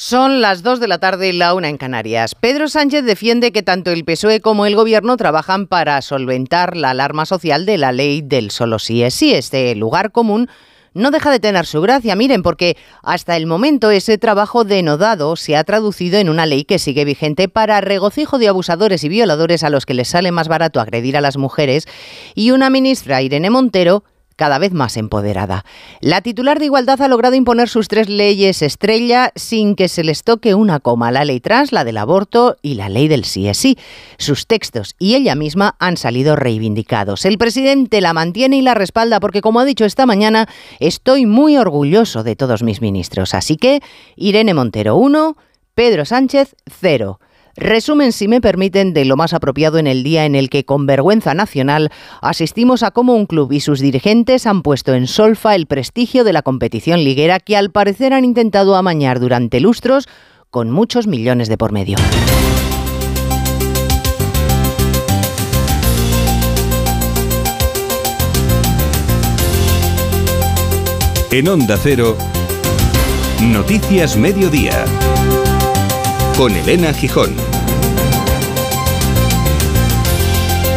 Son las 2 de la tarde y la una en Canarias. Pedro Sánchez defiende que tanto el PSOE como el Gobierno trabajan para solventar la alarma social de la ley del solo sí es sí. Este lugar común no deja de tener su gracia, miren, porque hasta el momento ese trabajo denodado se ha traducido en una ley que sigue vigente para regocijo de abusadores y violadores a los que les sale más barato agredir a las mujeres y una ministra, Irene Montero, cada vez más empoderada. La titular de Igualdad ha logrado imponer sus tres leyes estrella sin que se les toque una coma, la ley trans, la del aborto y la ley del sí es sí. Sus textos y ella misma han salido reivindicados. El presidente la mantiene y la respalda porque, como ha dicho esta mañana, estoy muy orgulloso de todos mis ministros. Así que, Irene Montero 1, Pedro Sánchez 0. Resumen, si me permiten, de lo más apropiado en el día en el que, con vergüenza nacional, asistimos a cómo un club y sus dirigentes han puesto en solfa el prestigio de la competición liguera que al parecer han intentado amañar durante lustros con muchos millones de por medio. En Onda Cero, Noticias Mediodía, con Elena Gijón.